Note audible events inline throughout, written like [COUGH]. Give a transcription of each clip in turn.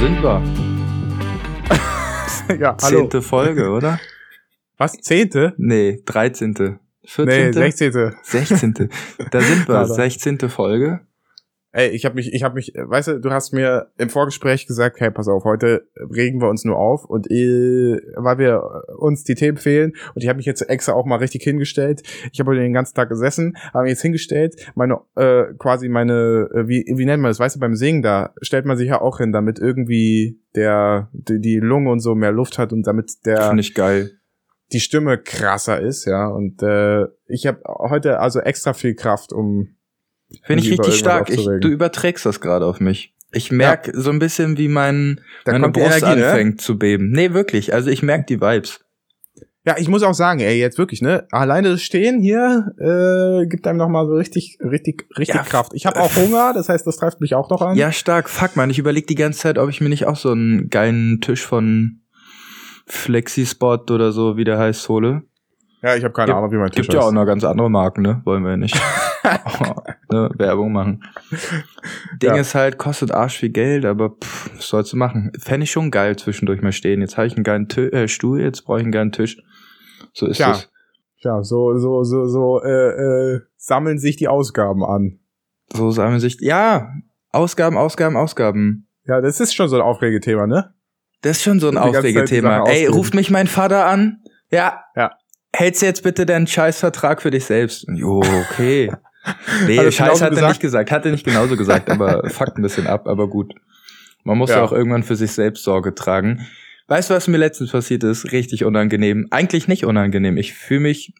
sind wir. [LAUGHS] ja, hallo. Zehnte Folge, oder? Was? Zehnte? Nee, dreizehnte. Nee, Vierzehnte? sechzehnte. Sechzehnte. Da sind wir. [LAUGHS] Sechzehnte Folge. Ey, ich habe mich, ich habe mich, äh, weißt du, du hast mir im Vorgespräch gesagt, hey, pass auf, heute regen wir uns nur auf und äh, weil wir uns die Themen fehlen und ich habe mich jetzt extra auch mal richtig hingestellt. Ich habe heute den ganzen Tag gesessen, habe mich jetzt hingestellt, meine äh, quasi meine, äh, wie wie nennt man das, weißt du, beim Singen da stellt man sich ja auch hin, damit irgendwie der die, die Lunge und so mehr Luft hat und damit der Finde ich geil. die Stimme krasser ist, ja. Und äh, ich habe heute also extra viel Kraft, um Finde ich richtig stark. Ich, du überträgst das gerade auf mich. Ich merk so ein bisschen, wie mein, Da meine Brust Energie, ne? anfängt zu beben. Nee, wirklich. Also ich merk die Vibes. Ja, ich muss auch sagen, ey, jetzt wirklich, ne? Alleine das Stehen hier äh, gibt einem noch mal so richtig, richtig, richtig Ja, Kraft. Ich habe auch Hunger, das heißt, das treibt mich auch noch an. Ja, stark. Fuck, man. Ich überlege die ganze Zeit, ob ich mir nicht auch so einen geilen Tisch von Flexispot oder so, wie der heißt, hole. ja ich habe keine Ahnung, wie mein Tisch Gibt ja auch ist. noch ganz andere Marken, ne? Wollen wir ja nicht. [LAUGHS] [LAUGHS] ne? Werbung machen. [LAUGHS] Ding Ja. ist halt, kostet arsch viel Geld, aber pff, was sollst du machen? Fände ich schon geil zwischendurch mal stehen. Jetzt habe ich einen geilen Tö äh, Stuhl, jetzt brauche ich einen geilen Tisch. So ist Tja. es. Ja, so, so, so, so äh, äh, sammeln sich die Ausgaben an. So wir sich, ja, Ausgaben, Ausgaben, Ausgaben. Ja, das ist schon so ein Aufregethema, ne? Das ist schon so ein Aufregethema. Ey, ruft mich mein Vater an? Ja. Ja. Hältst du jetzt bitte deinen Scheißvertrag für dich selbst? Jo, okay. [LAUGHS] Nee, es Scheiß hat er nicht gesagt. Hat er nicht genauso gesagt, aber [LAUGHS] fuckt ein bisschen ab, aber gut. Man muss ja. Ja. auch irgendwann für sich selbst Sorge tragen. Weißt du, was mir letztens passiert ist? Richtig unangenehm. Eigentlich nicht unangenehm. Ich fühle mich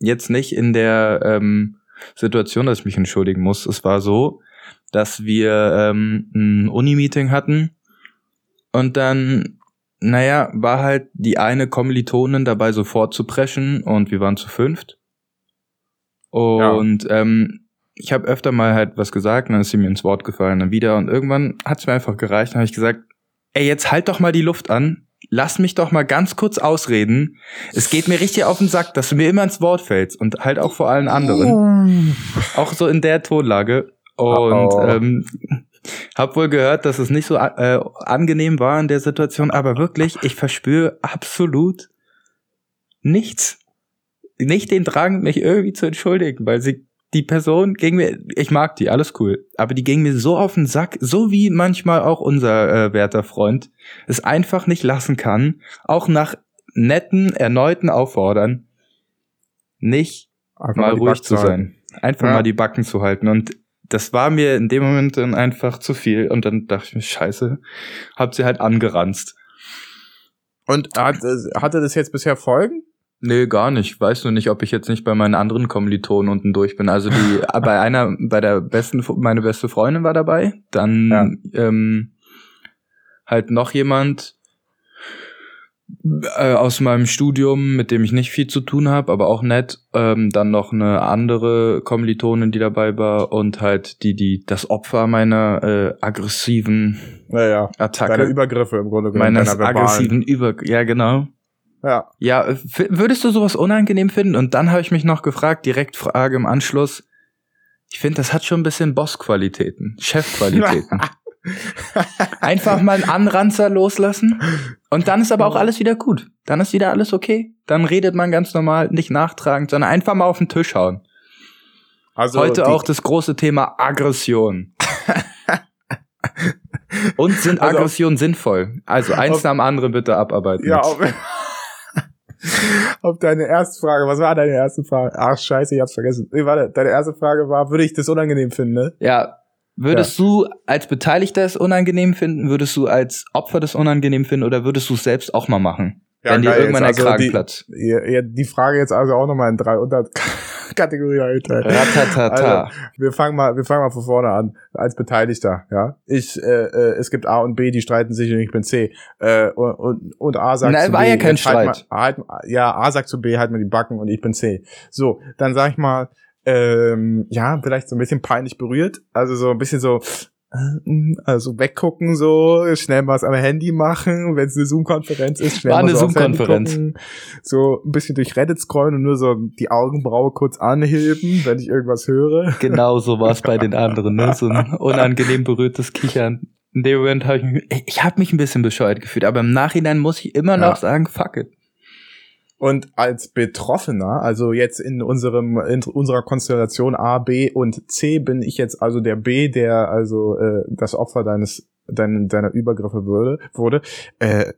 jetzt nicht in der ähm, Situation, dass ich mich entschuldigen muss. Es war so, dass wir ähm, ein Uni-Meeting hatten und dann, naja, war halt die eine Kommilitonin dabei, sofort zu preschen und wir waren zu fünft. Und ähm, ich habe öfter mal halt was gesagt, und dann ist sie mir ins Wort gefallen, dann wieder und irgendwann hat es mir einfach gereicht, dann habe ich gesagt, ey, jetzt halt doch mal die Luft an, lass mich doch mal ganz kurz ausreden. Es geht mir richtig auf den Sack, dass du mir immer ins Wort fällst und halt auch vor allen anderen. Auch so in der Tonlage. Und Oh. ähm, hab wohl gehört, dass es nicht so äh, angenehm war in der Situation, aber wirklich, ich verspüre absolut nichts. Nicht den Drang, mich irgendwie zu entschuldigen, weil sie die Person ging mir, ich mag die, alles cool, aber die ging mir so auf den Sack, so wie manchmal auch unser äh, werter Freund es einfach nicht lassen kann, auch nach netten, erneuten Auffordern, nicht Einfach mal ruhig zu halten. sein. Einfach Ja. mal die Backen zu halten. Und das war mir in dem Moment dann einfach zu viel. Und dann dachte ich mir, scheiße, hab sie halt angeranzt. Und hat, äh, hatte das jetzt bisher Folgen? Nee, gar nicht. Weiß nur nicht, ob ich jetzt nicht bei meinen anderen Kommilitonen unten durch bin. Also die, [LAUGHS] bei einer, bei der besten, meine beste Freundin war dabei. Dann ähm, halt noch jemand äh, aus meinem Studium, mit dem ich nicht viel zu tun habe, aber auch nett. Ähm, dann noch eine andere Kommilitonin, die dabei war und halt die, die das Opfer meiner äh, aggressiven Naja, deine Attacke, Übergriffe im Grunde genommen. meines aggressiven Über, ja genau. Ja. Ja, würdest du sowas unangenehm finden? Und dann habe ich mich noch gefragt, direkt Frage im Anschluss. Ich finde, das hat schon ein bisschen Bossqualitäten, Chefqualitäten. [LAUGHS] Einfach mal einen Anranzer loslassen und dann ist aber auch alles wieder gut. Dann ist wieder alles okay. Dann redet man ganz normal, nicht nachtragend, sondern einfach mal auf den Tisch hauen. Also Heute auch das große Thema Aggression. [LAUGHS] und sind Also- Aggressionen sinnvoll? Also eins nach dem anderen bitte abarbeiten. Ja, auf, [LAUGHS] auf deine erste Frage. Was war deine erste Frage? Ach, scheiße, ich hab's vergessen. Nee, warte, deine erste Frage war, würde ich das unangenehm finden, ne? Ja. Würdest du als Beteiligter es unangenehm finden? Würdest du als Opfer das unangenehm finden? Oder würdest du es selbst auch mal machen? Ja, wenn dir geil, irgendwann also die- platzt. Ja, ja, die Frage jetzt also auch nochmal in drei Unterkategorien. Ratatata. Also, wir fangen mal, wir fangen mal von vorne an. Als Beteiligter, ja. Ich, äh, äh, es gibt A und B, die streiten sich und ich bin C. Äh, und, und, und A sagt Nein, zu war B, ja kein jetzt halt Streit. Mal, halt, ja, A sagt zu B, halt mir die Backen und ich bin C. So, dann sag ich mal, ähm, ja, vielleicht so ein bisschen peinlich berührt. Also so ein bisschen so, [LAUGHS] also weggucken so, schnell was am Handy machen, wenn es eine Zoom-Konferenz ist, schnell War eine so Zoom-Konferenz. so ein bisschen durch Reddit scrollen und nur so die Augenbraue kurz anheben, wenn ich irgendwas höre. [LAUGHS] Genau so war es bei den anderen, ne? So ein [LAUGHS] unangenehm berührtes Kichern. in dem Moment habe ich mich, ich habe mich ein bisschen bescheuert gefühlt, aber im Nachhinein muss ich immer noch sagen, fuck it. Und als Betroffener, also jetzt in unserem in unserer Konstellation A, B und C bin ich jetzt also der B, der also äh, das Opfer deines dein, deiner Übergriffe würde, wurde. Äh,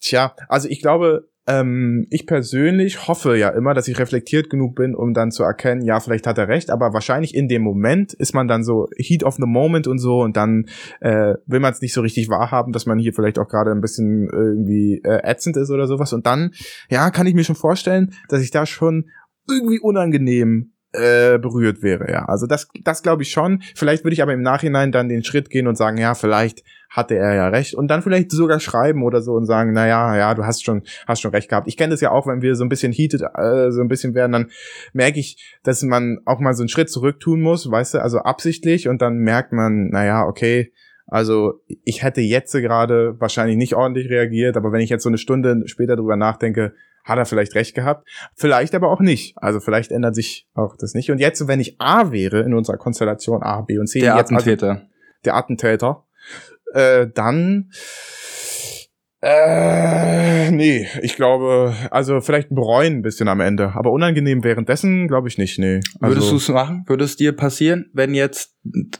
tja, also ich glaube, ähm, ich persönlich hoffe ja immer, dass ich reflektiert genug bin, um dann zu erkennen, ja, vielleicht hat er recht, aber wahrscheinlich in dem Moment ist man dann so Heat of the Moment und so und dann äh, will man es nicht so richtig wahrhaben, dass man hier vielleicht auch gerade ein bisschen irgendwie äh, ätzend ist oder sowas. Und dann, ja, kann ich mir schon vorstellen, dass ich da schon irgendwie unangenehm äh, berührt wäre, ja. Also das, das glaube ich schon. Vielleicht würde ich aber im Nachhinein dann den Schritt gehen und sagen, ja, vielleicht hatte er ja recht und dann vielleicht sogar schreiben oder so und sagen, na ja, ja, du hast schon, hast schon recht gehabt. Ich kenne das ja auch, wenn wir so ein bisschen heated, äh, so ein bisschen werden, dann merke ich, dass man auch mal so einen Schritt zurück tun muss, weißt du, also absichtlich und dann merkt man, na ja, okay, also ich hätte jetzt gerade wahrscheinlich nicht ordentlich reagiert, aber wenn ich jetzt so eine Stunde später drüber nachdenke, hat er vielleicht recht gehabt, vielleicht aber auch nicht. Also vielleicht ändert sich auch das nicht. Und jetzt, wenn ich A wäre in unserer Konstellation A, B und C, der jetzt Attentäter, also, der Attentäter, äh, dann äh, nee, ich glaube, also vielleicht bereuen ein bisschen am Ende, aber unangenehm währenddessen glaube ich nicht, nee. Also, Würdest du es machen? Würde es dir passieren, wenn jetzt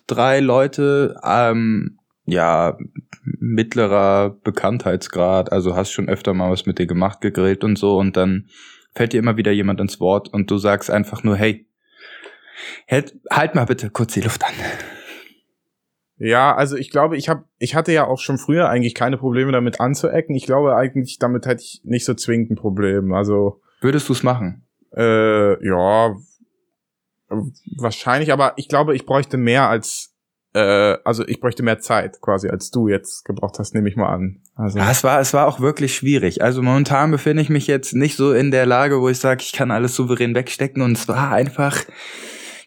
drei Leute ähm, ja mittlerer Bekanntheitsgrad, also hast schon öfter mal was mit dir gemacht, gegrillt und so und dann fällt dir immer wieder jemand ins Wort und du sagst einfach nur, hey, halt, halt mal bitte kurz die Luft an. Ja, also ich glaube, ich habe, ich hatte ja auch schon früher eigentlich keine Probleme damit anzuecken. Ich glaube eigentlich, damit hätte ich nicht so zwingend ein Problem. Also würdest du es machen? Äh, ja, wahrscheinlich. Aber ich glaube, ich bräuchte mehr als, äh, also ich bräuchte mehr Zeit quasi als du jetzt gebraucht hast, nehme ich mal an. Also ja, es war, es war auch wirklich schwierig. Also momentan befinde ich mich jetzt nicht so in der Lage, wo ich sage, ich kann alles souverän wegstecken. Und es war einfach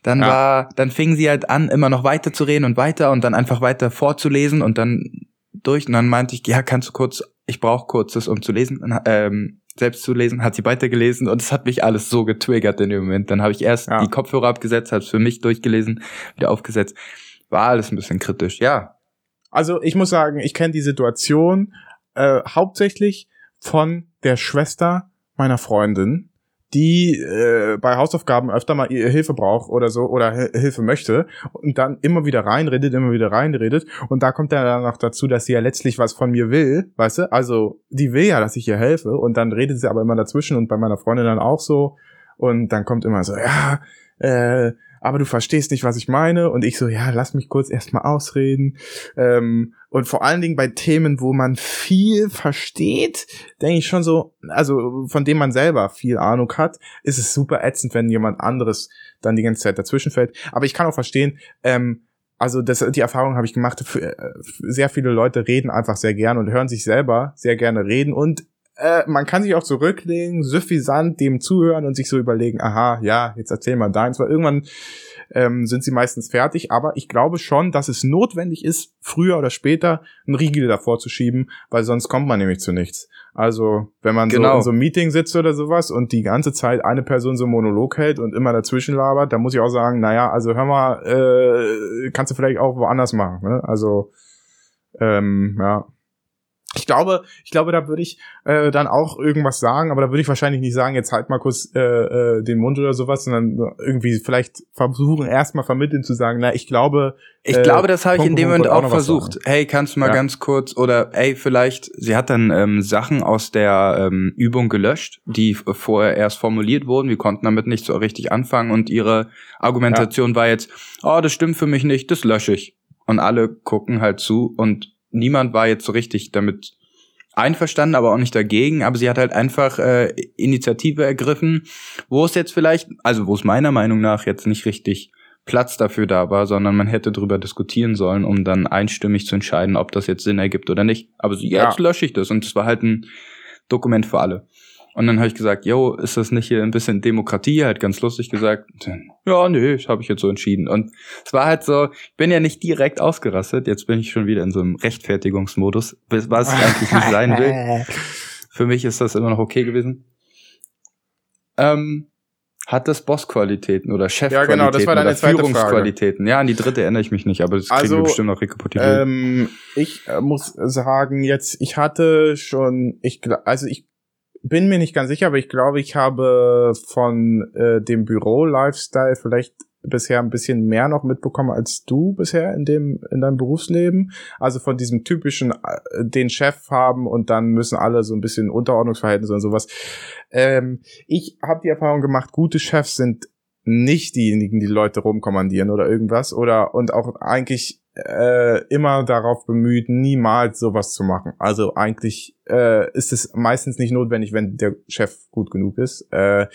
dann ja. war, dann fingen sie halt an, immer noch weiter zu reden und weiter und dann einfach weiter vorzulesen und dann durch. Und dann meinte ich, ja, kannst du kurz, ich brauche kurzes, um zu lesen, ähm, selbst zu lesen, hat sie weitergelesen und es hat mich alles so getriggert in dem Moment. Dann habe ich erst ja. die Kopfhörer abgesetzt, habe es für mich durchgelesen, wieder aufgesetzt. War alles ein bisschen kritisch, ja. Also ich muss sagen, ich kenne die Situation äh, hauptsächlich von der Schwester meiner Freundin, die äh, bei Hausaufgaben öfter mal Hilfe braucht oder so oder Hilfe möchte und dann immer wieder reinredet, immer wieder reinredet und da kommt dann noch dazu, dass sie ja letztlich was von mir will, weißt du? Also die will ja, dass ich ihr helfe und dann redet sie aber immer dazwischen und bei meiner Freundin dann auch so und dann kommt immer so, ja, äh, aber du verstehst nicht, was ich meine. Und ich so, ja, lass mich kurz erstmal ausreden. Ähm, und vor allen Dingen bei Themen, wo man viel versteht, denke ich schon so, also von dem man selber viel Ahnung hat, ist es super ätzend, wenn jemand anderes dann die ganze Zeit dazwischen fällt. Aber ich kann auch verstehen, ähm, also das, die Erfahrung habe ich gemacht, äh, sehr viele Leute reden einfach sehr gern und hören sich selber sehr gerne reden und äh, man kann sich auch zurücklegen, suffisant dem zuhören und sich so überlegen, aha, ja, jetzt erzähl mal deins, weil irgendwann ähm, sind sie meistens fertig, aber ich glaube schon, dass es notwendig ist, früher oder später einen Riegel davor zu schieben, weil sonst kommt man nämlich zu nichts. Also, wenn man genau. so in so einem Meeting sitzt oder sowas und die ganze Zeit eine Person so einen Monolog hält und immer dazwischen labert, dann muss ich auch sagen, naja, also hör mal, äh, kannst du vielleicht auch woanders machen. Ne? Also, ähm, ja ich glaube, ich glaube, da würde ich äh, dann auch irgendwas sagen, aber da würde ich wahrscheinlich nicht sagen, jetzt halt mal kurz äh, äh, den Mund oder sowas, sondern irgendwie vielleicht versuchen, erstmal vermitteln zu sagen, na, ich glaube. Ich äh, glaube, das habe ich in dem Moment auch, auch versucht. Hey, kannst du mal ja. ganz kurz oder ey, vielleicht, sie hat dann ähm, Sachen aus der ähm, Übung gelöscht, die vorher erst formuliert wurden. Wir konnten damit nicht so richtig anfangen und ihre Argumentation ja. war jetzt, oh, das stimmt für mich nicht, das lösche ich. Und alle gucken halt zu und niemand war jetzt so richtig damit einverstanden, aber auch nicht dagegen. Aber sie hat halt einfach äh, Initiative ergriffen, wo es jetzt vielleicht, also wo es meiner Meinung nach jetzt nicht richtig Platz dafür da war, sondern man hätte drüber diskutieren sollen, um dann einstimmig zu entscheiden, ob das jetzt Sinn ergibt oder nicht. Aber so, jetzt ja. lösche ich das und es war halt ein Dokument für alle. Und dann habe ich gesagt, yo, ist das nicht hier ein bisschen Demokratie? Halt ganz lustig gesagt. Ja, nee, das habe ich jetzt so entschieden. Und es war halt so, ich bin ja nicht direkt ausgerastet. Jetzt bin ich schon wieder in so einem Rechtfertigungsmodus, was ich eigentlich nicht sein will. [LAUGHS] Für mich ist das immer noch okay gewesen. Ähm, hat das Bossqualitäten oder Chefqualitäten Ja, genau, das war deine oder Führungsqualitäten? Ja, an die dritte erinnere ich mich nicht, aber das kriegen Also, wir bestimmt noch rekapituliert. Ähm, ich äh, muss sagen, jetzt, ich hatte schon, ich, also ich bin mir nicht ganz sicher, aber ich glaube, ich habe von äh, dem Büro-Lifestyle vielleicht bisher ein bisschen mehr noch mitbekommen als du bisher in dem in deinem Berufsleben. Also von diesem typischen äh, den Chef haben und dann müssen alle so ein bisschen Unterordnungsverhältnisse und sowas. Ähm, ich habe die Erfahrung gemacht, gute Chefs sind nicht diejenigen, die Leute rumkommandieren oder irgendwas oder und auch eigentlich äh, immer darauf bemüht, niemals sowas zu machen. Also eigentlich äh, ist es meistens nicht notwendig, wenn der Chef gut genug ist. Äh,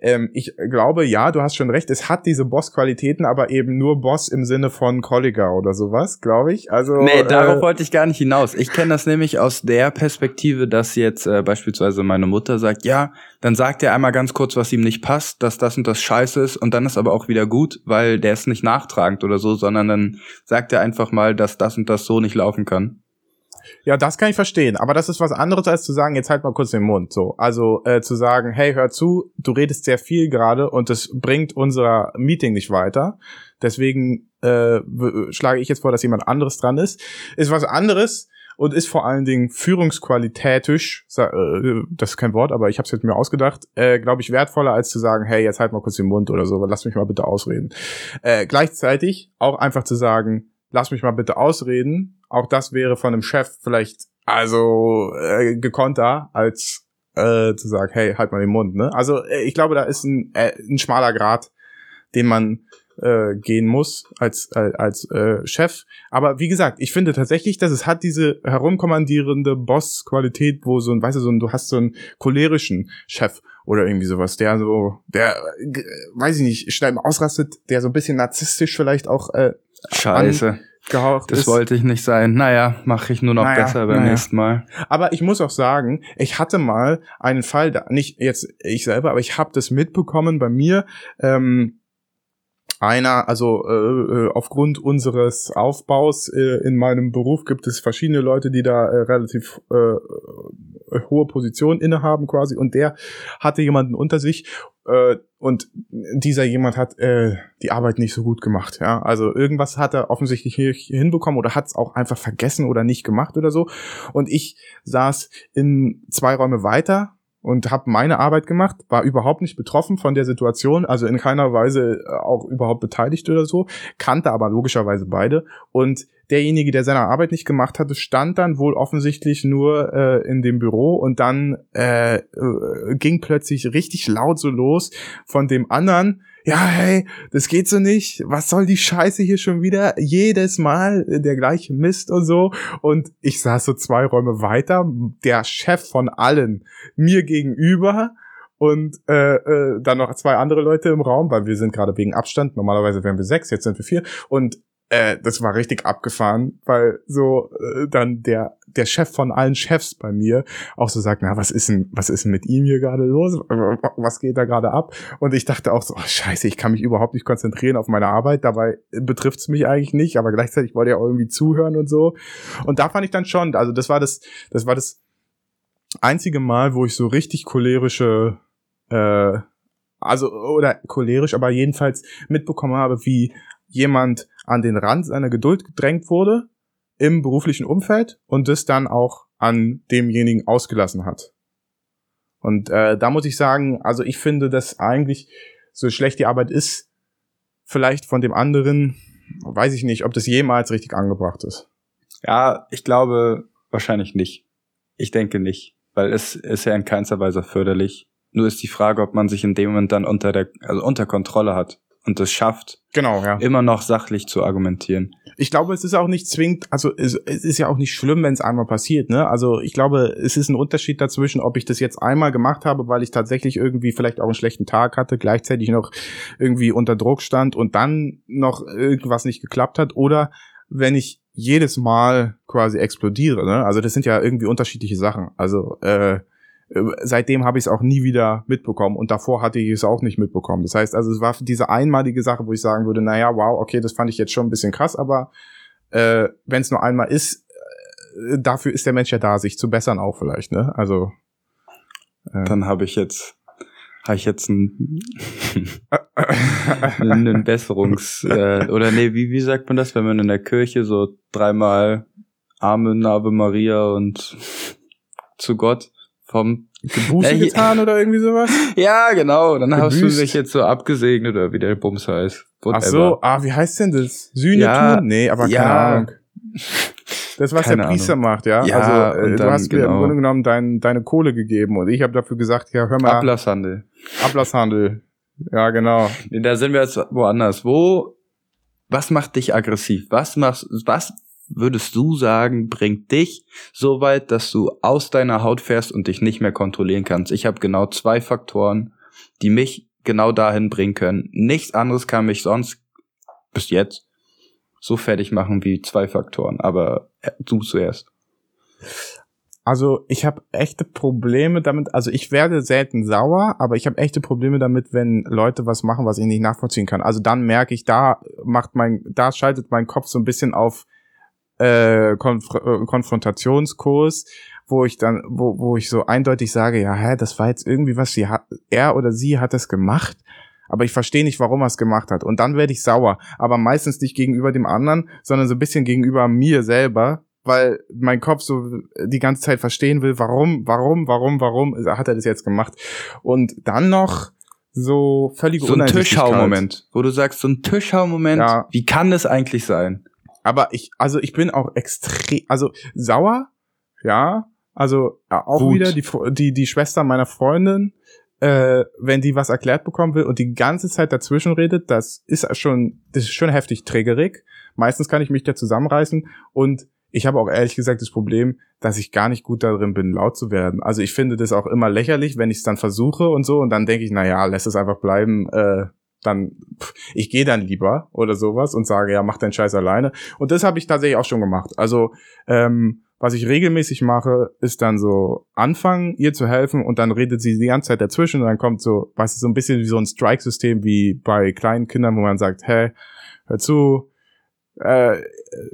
ähm, ich glaube, ja, du hast schon recht, es hat diese Boss-Qualitäten, aber eben nur Boss im Sinne von Kollega oder sowas, glaube ich. Also Nee, darauf äh, wollte ich gar nicht hinaus. Ich kenne das nämlich aus der Perspektive, dass jetzt äh, beispielsweise meine Mutter sagt, ja, dann sagt er einmal ganz kurz, was ihm nicht passt, dass das und das scheiße ist und dann ist aber auch wieder gut, weil der ist nicht nachtragend oder so, sondern dann sagt er einfach mal, dass das und das so nicht laufen kann. Ja, das kann ich verstehen, aber das ist was anderes als zu sagen, jetzt halt mal kurz den Mund. So, also äh, zu sagen, hey, hör zu, du redest sehr viel gerade und das bringt unser Meeting nicht weiter. Deswegen äh, schlage ich jetzt vor, dass jemand anderes dran ist. Ist was anderes und ist vor allen Dingen führungsqualitätisch, äh, das ist kein Wort, aber ich habe es jetzt mir ausgedacht, äh, glaube ich, wertvoller als zu sagen, hey, jetzt halt mal kurz den Mund oder so, lass mich mal bitte ausreden. Äh, gleichzeitig auch einfach zu sagen, lass mich mal bitte ausreden. Auch das wäre von einem Chef vielleicht also äh, gekonnter als äh, zu sagen, hey, halt mal den Mund. Ne? Also äh, ich glaube, da ist ein, äh, ein schmaler Grad, den man äh, gehen muss als äh, als äh, Chef. Aber wie gesagt, ich finde tatsächlich, dass es hat diese herumkommandierende Boss-Qualität, wo so ein, weißt du, so ein, du hast so einen cholerischen Chef oder irgendwie sowas, der so, der, äh, weiß ich nicht, schnell ausrastet, der so ein bisschen narzisstisch vielleicht auch äh, Scheiße, gehaucht das ist. wollte ich nicht sein. Naja, mache ich nur noch Naja, besser beim naja. nächsten Mal. Aber ich muss auch sagen, ich hatte mal einen Fall, da, nicht jetzt ich selber, aber ich habe das mitbekommen bei mir. Ähm, einer, also äh, äh, aufgrund unseres Aufbaus äh, in meinem Beruf gibt es verschiedene Leute, die da äh, relativ äh, hohe Positionen innehaben quasi und der hatte jemanden unter sich äh, und dieser jemand hat äh, die Arbeit nicht so gut gemacht. Ja, also irgendwas hat er offensichtlich nicht hinbekommen oder hat es auch einfach vergessen oder nicht gemacht oder so. Und ich saß in zwei Räume weiter und habe meine Arbeit gemacht, war überhaupt nicht betroffen von der Situation, also in keiner Weise äh, auch überhaupt beteiligt oder so, kannte aber logischerweise beide und derjenige, der seine Arbeit nicht gemacht hatte, stand dann wohl offensichtlich nur äh, in dem Büro und dann äh, äh, ging plötzlich richtig laut so los von dem anderen, ja, hey, das geht so nicht. Was soll die Scheiße hier schon wieder? Jedes Mal der gleiche Mist und so. Und ich saß so zwei Räume weiter, der Chef von allen mir gegenüber und äh, äh, dann noch zwei andere Leute im Raum, weil wir sind gerade wegen Abstand. Normalerweise wären wir sechs, jetzt sind wir vier. Und äh, das war richtig abgefahren, weil so äh, dann der der Chef von allen Chefs bei mir auch so sagt, na was ist denn was ist denn mit ihm hier gerade los? Was geht da gerade ab? Und ich dachte auch so, oh, scheiße, ich kann mich überhaupt nicht konzentrieren auf meine Arbeit. Dabei betrifft es mich eigentlich nicht, aber gleichzeitig wollte ich auch irgendwie zuhören und so. Und da fand ich dann schon, also das war das, das war das einzige Mal, wo ich so richtig cholerische, äh, also oder cholerisch, aber jedenfalls mitbekommen habe, wie jemand an den Rand seiner Geduld gedrängt wurde im beruflichen Umfeld und das dann auch an demjenigen ausgelassen hat. Und äh, da muss ich sagen, also ich finde, dass eigentlich so schlecht die Arbeit ist, vielleicht von dem anderen, weiß ich nicht, ob das jemals richtig angebracht ist. Ja, ich glaube wahrscheinlich nicht. Ich denke nicht, weil es ist ja in keinster Weise förderlich. Nur ist die Frage, ob man sich in dem Moment dann unter der, also unter Kontrolle hat und es schafft, Genau, ja. immer noch sachlich zu argumentieren. Ich glaube, es ist auch nicht zwingend, also es, es ist ja auch nicht schlimm, wenn es einmal passiert, ne? Also ich glaube, es ist ein Unterschied dazwischen, ob ich das jetzt einmal gemacht habe, weil ich tatsächlich irgendwie vielleicht auch einen schlechten Tag hatte, gleichzeitig noch irgendwie unter Druck stand und dann noch irgendwas nicht geklappt hat, oder wenn ich jedes Mal quasi explodiere, ne? Also das sind ja irgendwie unterschiedliche Sachen. Also äh, seitdem habe ich es auch nie wieder mitbekommen und davor hatte ich es auch nicht mitbekommen. Das heißt, also es war diese einmalige Sache, wo ich sagen würde, naja, wow, okay, das fand ich jetzt schon ein bisschen krass, aber äh, wenn es nur einmal ist, äh, dafür ist der Mensch ja da, sich zu bessern auch vielleicht, ne? Also Dann habe ich jetzt habe ich jetzt [LAUGHS] einen, einen Besserungs äh, oder nee, wie wie sagt man das, wenn man in der Kirche so dreimal Amen, Ave Maria und zu Gott vom Gebuße Ja, getan oder irgendwie sowas? [LAUGHS] Ja, genau. Dann hast du Gebüßt. mich jetzt so abgesegnet oder wie der Bums heißt. Ach so, ah, wie heißt denn das? Sühne Ja, tun? Nee, aber keine ja. Ahnung. Das, was Keine der Priester Ahnung. macht, ja? Ja, also, äh, und du dann, hast mir im genau. Grunde genommen dein, deine Kohle gegeben und ich habe dafür gesagt, ja, hör mal, Ablasshandel. Ablasshandel. Ja, genau. Da sind wir jetzt woanders. Wo, was macht dich aggressiv? Was machst, was würdest du sagen, bringt dich so weit, dass du aus deiner Haut fährst und dich nicht mehr kontrollieren kannst? Ich habe genau zwei Faktoren, die mich genau dahin bringen können. Nichts anderes kann mich sonst bis jetzt so fertig machen wie zwei Faktoren. Aber äh, du zuerst. Also ich habe echte Probleme damit, also ich werde selten sauer, aber ich habe echte Probleme damit, wenn Leute was machen, was ich nicht nachvollziehen kann. Also dann merke ich, da macht mein, da schaltet mein Kopf so ein bisschen auf äh, Konf äh, Konfrontationskurs, wo ich dann, wo, wo ich so eindeutig sage, ja, hä, das war jetzt irgendwie was, sie hat, er oder sie hat es gemacht, aber ich verstehe nicht, warum er es gemacht hat. Und dann werde ich sauer, aber meistens nicht gegenüber dem anderen, sondern so ein bisschen gegenüber mir selber, weil mein Kopf so die ganze Zeit verstehen will, warum, warum, warum, warum hat er das jetzt gemacht. Und dann noch so völlige So ein. Tischhau-Moment, wo du sagst, so ein Tischhau-Moment, Ja. wie kann das eigentlich sein? Aber ich, also ich bin auch extrem, also sauer, ja, also äh, auch Wut. wieder die, die, die Schwester meiner Freundin, äh, wenn die was erklärt bekommen will und die ganze Zeit dazwischen redet, das ist schon, das ist schon heftig triggerig. Meistens kann ich mich da zusammenreißen und ich habe auch ehrlich gesagt das Problem, dass ich gar nicht gut darin bin, laut zu werden. Also ich finde das auch immer lächerlich, wenn ich es dann versuche und so und dann denke ich, na ja, lass es einfach bleiben, äh, dann, pff, ich gehe dann lieber oder sowas und sage, ja, mach deinen Scheiß alleine. Und das habe ich tatsächlich auch schon gemacht. Also, ähm, was ich regelmäßig mache, ist dann so anfangen, ihr zu helfen und dann redet sie die ganze Zeit dazwischen und dann kommt so, weißt du, so ein bisschen wie so ein Strike-System wie bei kleinen Kindern, wo man sagt, hey, hör zu, äh,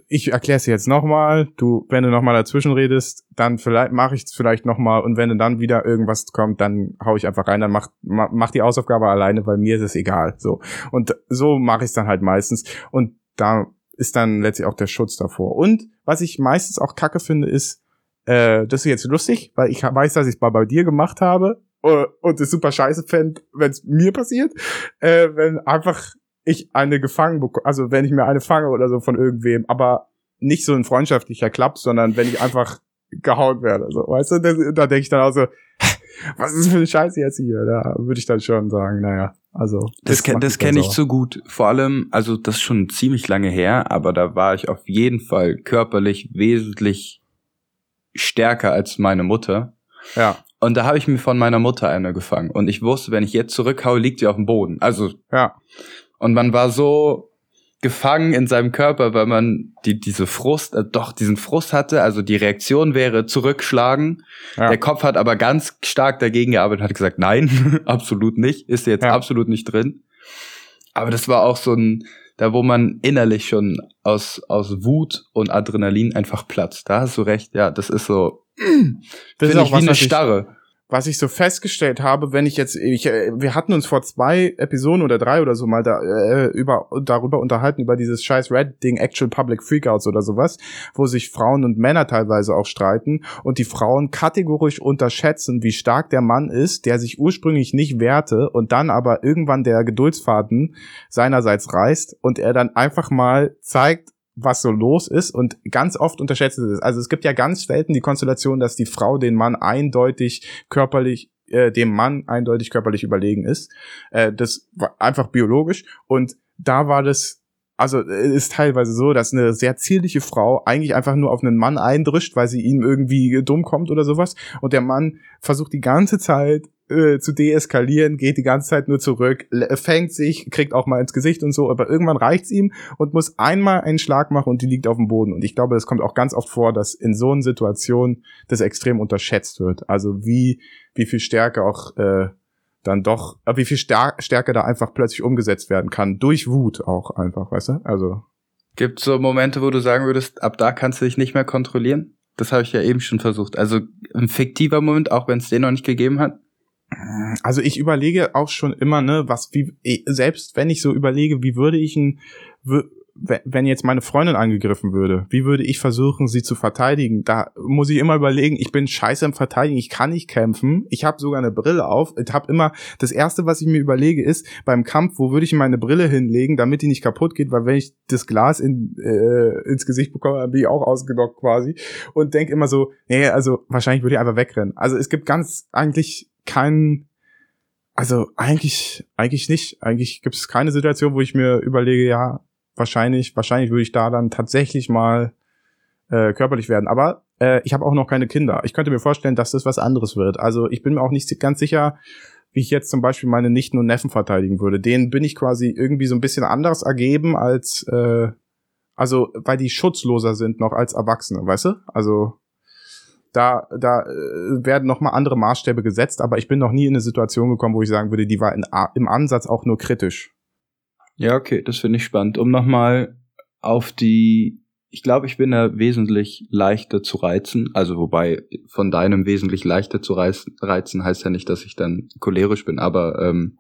ich erkläre es jetzt nochmal, du, wenn du nochmal dazwischen redest, dann vielleicht mache ich es vielleicht nochmal und wenn dann wieder irgendwas kommt, dann hau ich einfach rein, dann mach, mach, die Ausaufgabe alleine, weil mir ist es egal. So. Und so mache ich es dann halt meistens. Und da ist dann letztlich auch der Schutz davor. Und was ich meistens auch kacke finde, ist, äh, das ist jetzt lustig, weil ich weiß, dass ich es mal bei dir gemacht habe äh, und es super scheiße fände, wenn es mir passiert, äh, wenn einfach ich eine gefangen bekomme, also wenn ich mir eine fange oder so von irgendwem, aber nicht so ein freundschaftlicher Klapp, sondern wenn ich einfach gehauen werde, so, weißt du, da, da denke ich dann auch so, [LAUGHS] was ist für eine Scheiße jetzt hier? Da würde ich dann schon sagen, naja, also. Das, das dann kenne ich zu gut. Vor allem, also das ist schon ziemlich lange her, aber da war ich auf jeden Fall körperlich wesentlich stärker als meine Mutter. Ja, Und da habe ich mir von meiner Mutter eine gefangen. Und ich wusste, wenn ich jetzt zurückhaue, liegt sie auf dem Boden. Also, ja, und man war so gefangen in seinem Körper, weil man die, diese Frust, äh, doch diesen Frust hatte. Also die Reaktion wäre zurückschlagen. ja. Der Kopf hat aber ganz stark dagegen gearbeitet, hat gesagt, nein, [LAUGHS] absolut nicht, ist jetzt Ja. absolut nicht drin. Aber das war auch so ein, da wo man innerlich schon aus, aus Wut und Adrenalin einfach platzt. Da hast du recht, ja, das ist so, Das ist finde auch ich was, wie eine Starre. Was ich so festgestellt habe, wenn ich jetzt, ich, äh, wir hatten uns vor zwei Episoden oder drei oder so mal da, äh, über, darüber unterhalten, über dieses scheiß Red-Ding, Actual Public Freakouts oder sowas, wo sich Frauen und Männer teilweise auch streiten und die Frauen kategorisch unterschätzen, wie stark der Mann ist, der sich ursprünglich nicht wehrte und dann aber irgendwann der Geduldsfaden seinerseits reißt und er dann einfach mal zeigt, was so los ist und ganz oft unterschätzt es. Also es gibt ja ganz selten die Konstellation, dass die Frau den Mann eindeutig körperlich äh, dem Mann eindeutig körperlich überlegen ist. Äh, das war einfach biologisch und da war das also äh, ist teilweise so, dass eine sehr zierliche Frau eigentlich einfach nur auf einen Mann eindrischt, weil sie ihm irgendwie dumm kommt oder sowas und der Mann versucht die ganze Zeit äh, zu deeskalieren, geht die ganze Zeit nur zurück, l- fängt sich, kriegt auch mal ins Gesicht und so, aber irgendwann reicht's ihm und muss einmal einen Schlag machen und die liegt auf dem Boden. Und ich glaube, das kommt auch ganz oft vor, dass in so einer Situation das extrem unterschätzt wird. Also wie, wie viel Stärke auch äh, dann doch, äh, wie viel Stärke da einfach plötzlich umgesetzt werden kann. Durch Wut auch einfach, weißt du? Also. Gibt so Momente, wo du sagen würdest, ab da kannst du dich nicht mehr kontrollieren? Das habe ich ja eben schon versucht. Also ein fiktiver Moment, auch wenn es den noch nicht gegeben hat. Also ich überlege auch schon immer, ne, was wie selbst wenn ich so überlege, wie würde ich ein wenn jetzt meine Freundin angegriffen würde, wie würde ich versuchen, sie zu verteidigen? Da muss ich immer überlegen, ich bin scheiße im Verteidigen, ich kann nicht kämpfen, ich habe sogar eine Brille auf, ich habe immer, das Erste, was ich mir überlege, ist, beim Kampf, wo würde ich meine Brille hinlegen, damit die nicht kaputt geht, weil wenn ich das Glas in, äh, ins Gesicht bekomme, dann bin ich auch ausgenockt quasi und denk immer so, nee, also wahrscheinlich würde ich einfach wegrennen. Also es gibt ganz eigentlich keinen also eigentlich, eigentlich nicht. Eigentlich gibt es keine Situation, wo ich mir überlege, ja, wahrscheinlich, wahrscheinlich würde ich da dann tatsächlich mal äh, körperlich werden. Aber äh, ich habe auch noch keine Kinder. Ich könnte mir vorstellen, dass das was anderes wird. Also ich bin mir auch nicht ganz sicher, wie ich jetzt zum Beispiel meine Nichten und Neffen verteidigen würde. Denen bin ich quasi irgendwie so ein bisschen anders ergeben als, äh, also weil die schutzloser sind noch als Erwachsene, weißt du? Also da, da äh, werden noch mal andere Maßstäbe gesetzt, aber ich bin noch nie in eine Situation gekommen, wo ich sagen würde, die war in, im Ansatz auch nur kritisch. Ja, okay, das finde ich spannend. Um nochmal auf die, ich glaube, ich bin da wesentlich leichter zu reizen. Also wobei von deinem wesentlich leichter zu reizen heißt ja nicht, dass ich dann cholerisch bin. Aber ähm,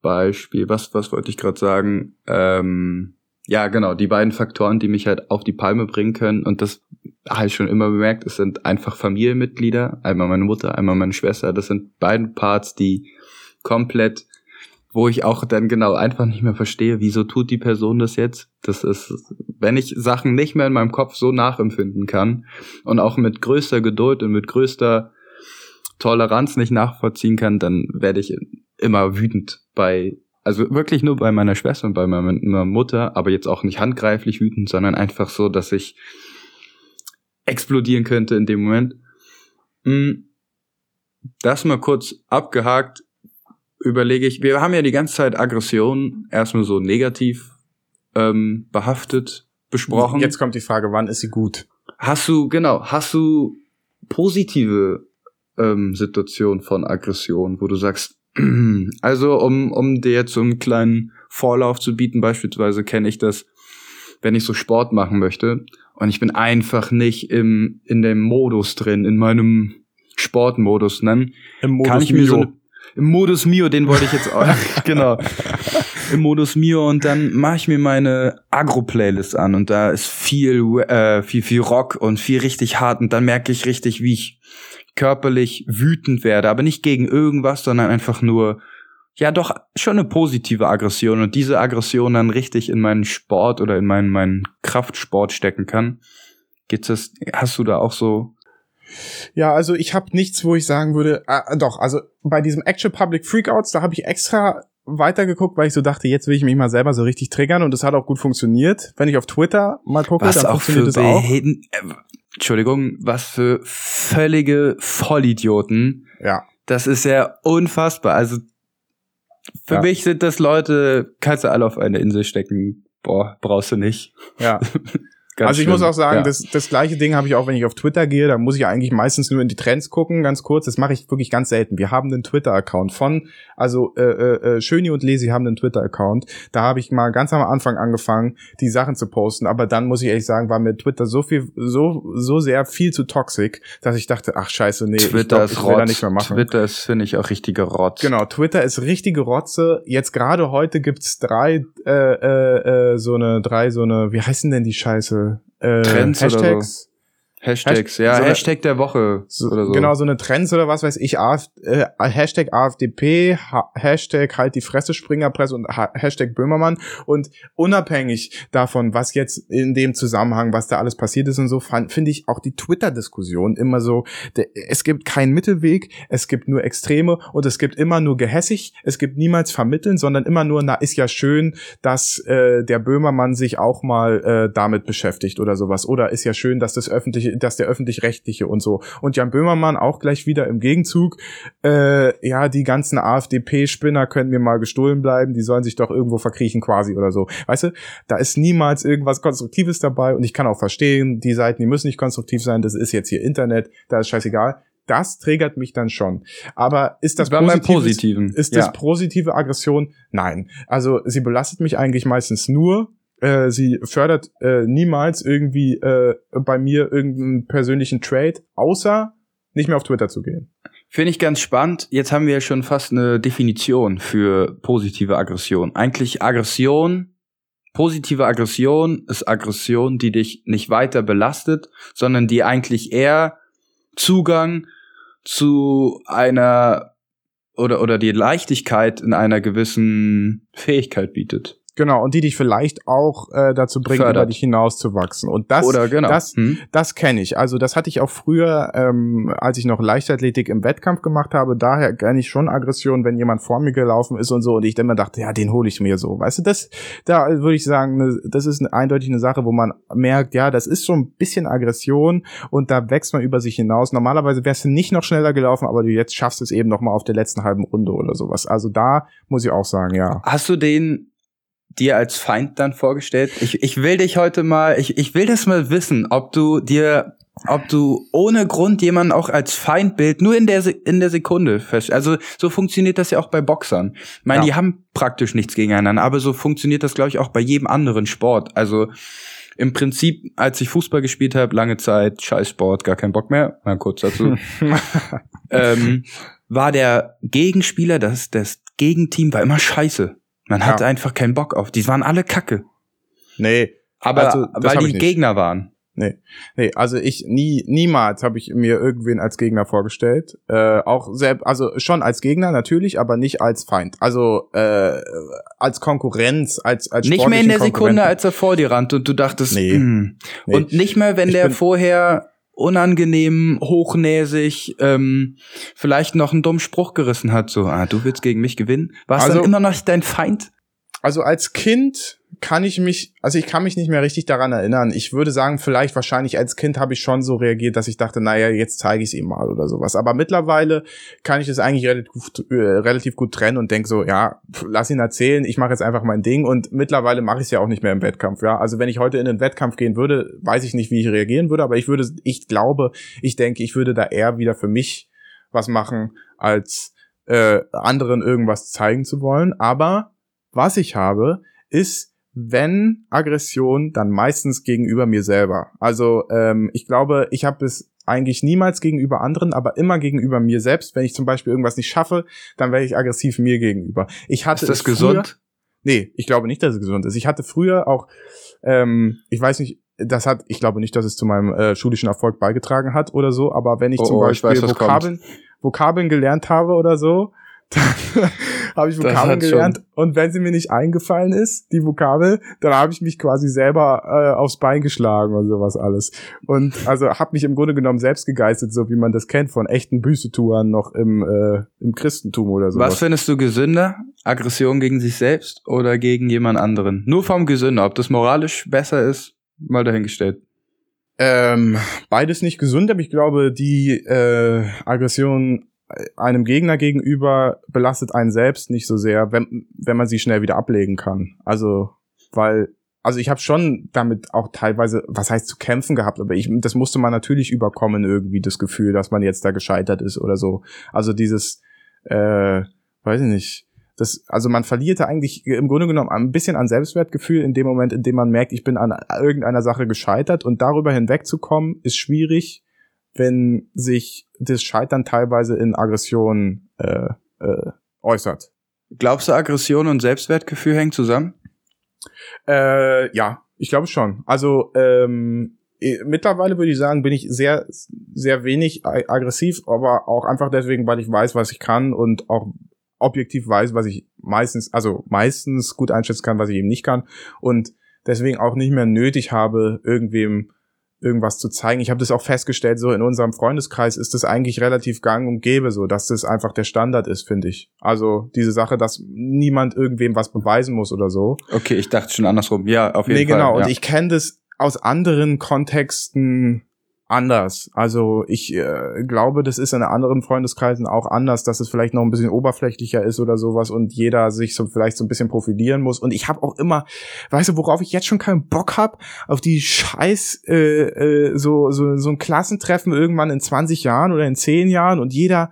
Beispiel, was was wollte ich gerade sagen? Ähm, ja, genau, die beiden Faktoren, die mich halt auf die Palme bringen können. Und das habe ich schon immer bemerkt. Es sind einfach Familienmitglieder. Einmal meine Mutter, einmal meine Schwester. Das sind beiden Parts, die komplett wo ich auch dann genau einfach nicht mehr verstehe, wieso tut die Person das jetzt? Das ist, wenn ich Sachen nicht mehr in meinem Kopf so nachempfinden kann und auch mit größter Geduld und mit größter Toleranz nicht nachvollziehen kann, dann werde ich immer wütend bei, also wirklich nur bei meiner Schwester und bei meiner Mutter, aber jetzt auch nicht handgreiflich wütend, sondern einfach so, dass ich explodieren könnte in dem Moment. Hm, das mal kurz abgehakt überlege ich, wir haben ja die ganze Zeit Aggression erstmal so negativ ähm, behaftet besprochen. Jetzt kommt die Frage, wann ist sie gut? Hast du, genau, hast du positive ähm, Situationen von Aggression, wo du sagst, [CLEARS THROAT] also um, um dir jetzt so einen kleinen Vorlauf zu bieten, beispielsweise kenne ich das, wenn ich so Sport machen möchte und ich bin einfach nicht im, in dem Modus drin, in meinem Sportmodus nennen, Im Modus kann ich mir Mio. so eine, im Modus Mio, den wollte ich jetzt auch. [LAUGHS] [LAUGHS] genau. Im Modus Mio und dann mache ich mir meine Agro-Playlist an und da ist viel, äh, viel, viel Rock und viel richtig hart und dann merke ich richtig, wie ich körperlich wütend werde, aber nicht gegen irgendwas, sondern einfach nur, ja, doch schon eine positive Aggression und diese Aggression dann richtig in meinen Sport oder in meinen, meinen Kraftsport stecken kann. Geht's das, hast du da auch so ja, also ich habe nichts, wo ich sagen würde, äh, doch, also bei diesem Actual Public Freakouts, da habe ich extra weitergeguckt, weil ich so dachte, jetzt will ich mich mal selber so richtig triggern und das hat auch gut funktioniert. Wenn ich auf Twitter mal gucke, was dann auch funktioniert das auch. Äh, Entschuldigung, was für völlige Vollidioten. Ja. Das ist ja unfassbar. Also für ja. mich sind das Leute, kannst du alle auf eine Insel stecken. Boah, brauchst du nicht. Ja. [LAUGHS] Ganz also ich schlimm. muss auch sagen, ja. das, das gleiche Ding habe ich auch, wenn ich auf Twitter gehe, da muss ich eigentlich meistens nur in die Trends gucken, ganz kurz. Das mache ich wirklich ganz selten. Wir haben einen Twitter-Account von, also äh, äh, äh, Schöni und Lesi haben einen Twitter-Account. Da habe ich mal ganz am Anfang angefangen, die Sachen zu posten. Aber dann muss ich ehrlich sagen, war mir Twitter so viel, so so sehr viel zu toxic, dass ich dachte, ach scheiße, nee, Twitter ich, glaub, ich will Rotz. da nicht mehr machen. Twitter ist finde ich auch richtige Rotz. Genau, Twitter ist richtige Rotze. Jetzt gerade heute gibt's drei äh, äh, äh, so eine drei so eine, wie heißen denn die Scheiße? Äh, Trends Hashtags. Hashtags, ja, so Hashtag der Woche so, oder so. Genau, so eine Trends oder was weiß ich, AF, äh, Hashtag AfDP, ha Hashtag halt die Fresse Springerpresse und ha Hashtag Böhmermann. Und unabhängig davon, was jetzt in dem Zusammenhang, was da alles passiert ist und so, finde ich auch die Twitter-Diskussion immer so, es gibt keinen Mittelweg, es gibt nur Extreme und es gibt immer nur gehässig, es gibt niemals vermitteln, sondern immer nur, na, ist ja schön, dass äh, der Böhmermann sich auch mal äh, damit beschäftigt oder sowas. Oder ist ja schön, dass das öffentliche dass der öffentlich-rechtliche und so. Und Jan Böhmermann auch gleich wieder im Gegenzug, äh, ja, die ganzen AfDP-Spinner können mir mal gestohlen bleiben, die sollen sich doch irgendwo verkriechen quasi oder so. Weißt du, da ist niemals irgendwas Konstruktives dabei und ich kann auch verstehen, die Seiten, die müssen nicht konstruktiv sein, das ist jetzt hier Internet, da ist scheißegal das triggert mich dann schon. Aber ist das positive, ist das ja. positive Aggression? Nein. Also sie belastet mich eigentlich meistens nur, äh, sie fördert äh, niemals irgendwie äh, bei mir irgendeinen persönlichen Trade, außer nicht mehr auf Twitter zu gehen. Finde ich ganz spannend. Jetzt haben wir ja schon fast eine Definition für positive Aggression. Eigentlich Aggression, positive Aggression ist Aggression, die dich nicht weiter belastet, sondern die eigentlich eher Zugang zu einer oder, oder die Leichtigkeit in einer gewissen Fähigkeit bietet. Genau, und die dich vielleicht auch äh, dazu bringen, Fördert. über dich hinauszuwachsen. Und das, Oder genau. das, Hm? das kenne ich. Also das hatte ich auch früher, ähm, als ich noch Leichtathletik im Wettkampf gemacht habe. Daher kenne ich schon Aggression, wenn jemand vor mir gelaufen ist und so. Und ich dann immer dachte, ja, den hole ich mir so. Weißt du, das, da würde ich sagen, ne, das ist eine, eindeutig eine Sache, wo man merkt, ja, das ist so ein bisschen Aggression und da wächst man über sich hinaus. Normalerweise wärst du nicht noch schneller gelaufen, aber du jetzt schaffst es eben noch mal auf der letzten halben Runde oder sowas. Also da muss ich auch sagen, ja. Hast du den dir als Feind dann vorgestellt? Ich, ich will dich heute mal, ich, ich will das mal wissen, ob du dir, ob du ohne Grund jemanden auch als Feindbild nur in der, Se- in der Sekunde fest. Also so funktioniert das ja auch bei Boxern. Ich meine, Ja. die haben praktisch nichts gegeneinander, aber so funktioniert das, glaube ich, auch bei jedem anderen Sport. Also im Prinzip, als ich Fußball gespielt habe, lange Zeit, scheiß Sport, gar kein Bock mehr, mal kurz dazu. [LAUGHS] ähm, war der Gegenspieler, das, das Gegenteam war immer scheiße. Man hatte Ja. einfach keinen Bock auf. Die waren alle kacke. nee, Aber Also, weil die. Gegner waren. Nee, also ich nie niemals habe ich mir irgendwen als Gegner vorgestellt. Äh, auch selbst, also schon als Gegner natürlich, aber nicht als Feind. Also äh, als Konkurrenz, als als Nicht mehr in der Sekunde, als er vor dir rannte und du dachtest, Nee. "Hm." Nee. und nicht mehr, wenn Ich der vorher unangenehm, hochnäsig, ähm, vielleicht noch einen dummen Spruch gerissen hat, so, ah, du willst gegen mich gewinnen. War es Also- dann immer noch dein Feind? Also als Kind kann ich mich, also ich kann mich nicht mehr richtig daran erinnern. Ich würde sagen, vielleicht wahrscheinlich als Kind habe ich schon so reagiert, dass ich dachte, naja, jetzt zeige ich es ihm mal oder sowas. Aber mittlerweile kann ich das eigentlich relativ, gut- äh, relativ gut trennen und denke so, ja, lass ihn erzählen, ich mache jetzt einfach mein Ding und mittlerweile mache ich es ja auch nicht mehr im Wettkampf. Ja, also wenn ich heute in den Wettkampf gehen würde, weiß ich nicht, wie ich reagieren würde, aber ich würde, ich glaube, ich denke, ich würde da eher wieder für mich was machen, als äh, anderen irgendwas zeigen zu wollen. Aber was ich habe, ist, wenn Aggression, dann meistens gegenüber mir selber. Also ähm, ich glaube, ich habe es eigentlich niemals gegenüber anderen, aber immer gegenüber mir selbst. Wenn ich zum Beispiel irgendwas nicht schaffe, dann werde ich aggressiv mir gegenüber. Ich hatte Ist das gesund? Nee, ich glaube nicht, dass es gesund ist. Ich hatte früher auch, ähm, ich weiß nicht, das hat, ich glaube nicht, dass es zu meinem äh, schulischen Erfolg beigetragen hat oder so, aber wenn ich Oh, zum oh, ich Beispiel weiß, Vokabeln, Vokabeln gelernt habe oder so, [LAUGHS] habe ich [LAUGHS] Vokabeln gelernt und wenn sie mir nicht eingefallen ist, die Vokabel, dann habe ich mich quasi selber äh, aufs Bein geschlagen und sowas alles. Und also habe mich im Grunde genommen selbst gegeistet, so wie man das kennt von echten Büßetuern noch im, äh, im Christentum oder sowas. Was findest du gesünder? Aggression gegen sich selbst oder gegen jemand anderen? Nur vom Gesünder. Ob das moralisch besser ist, mal dahingestellt. Ähm, beides nicht gesund, aber ich glaube, die äh, Aggression einem Gegner gegenüber belastet einen selbst nicht so sehr, wenn, wenn man sie schnell wieder ablegen kann. Also, weil, also ich habe schon damit auch teilweise, was heißt zu kämpfen gehabt, aber ich, das musste man natürlich überkommen, irgendwie das Gefühl, dass man jetzt da gescheitert ist oder so. Also dieses, äh, weiß ich nicht, das, also man verlierte eigentlich im Grunde genommen ein bisschen an Selbstwertgefühl in dem Moment, in dem man merkt, ich bin an irgendeiner Sache gescheitert und darüber hinwegzukommen ist schwierig, wenn sich das Scheitern teilweise in Aggression äh, äh, äußert. Glaubst du, Aggression und Selbstwertgefühl hängen zusammen? Äh, ja, ich glaube schon. Also ähm, mittlerweile würde ich sagen, bin ich sehr, sehr wenig aggressiv, aber auch einfach deswegen, weil ich weiß, was ich kann und auch objektiv weiß, was ich meistens, also meistens gut einschätzen kann, was ich eben nicht kann und deswegen auch nicht mehr nötig habe, irgendwem irgendwas zu zeigen. Ich habe das auch festgestellt, so in unserem Freundeskreis ist das eigentlich relativ gang und gäbe, so dass das einfach der Standard ist, finde ich. Also diese Sache, dass niemand irgendwem was beweisen muss oder so. Okay, ich dachte schon andersrum. Ja, auf jeden Nee, Fall. genau. Ja. Und ich kenne das aus anderen Kontexten anders. Also ich äh, glaube, das ist in anderen Freundeskreisen auch anders, dass es vielleicht noch ein bisschen oberflächlicher ist oder sowas und jeder sich so vielleicht so ein bisschen profilieren muss. Und ich habe auch immer, weißt du, worauf ich jetzt schon keinen Bock hab, auf die Scheiß äh, äh, so so so ein Klassentreffen irgendwann in 20 Jahren oder in 10 Jahren und jeder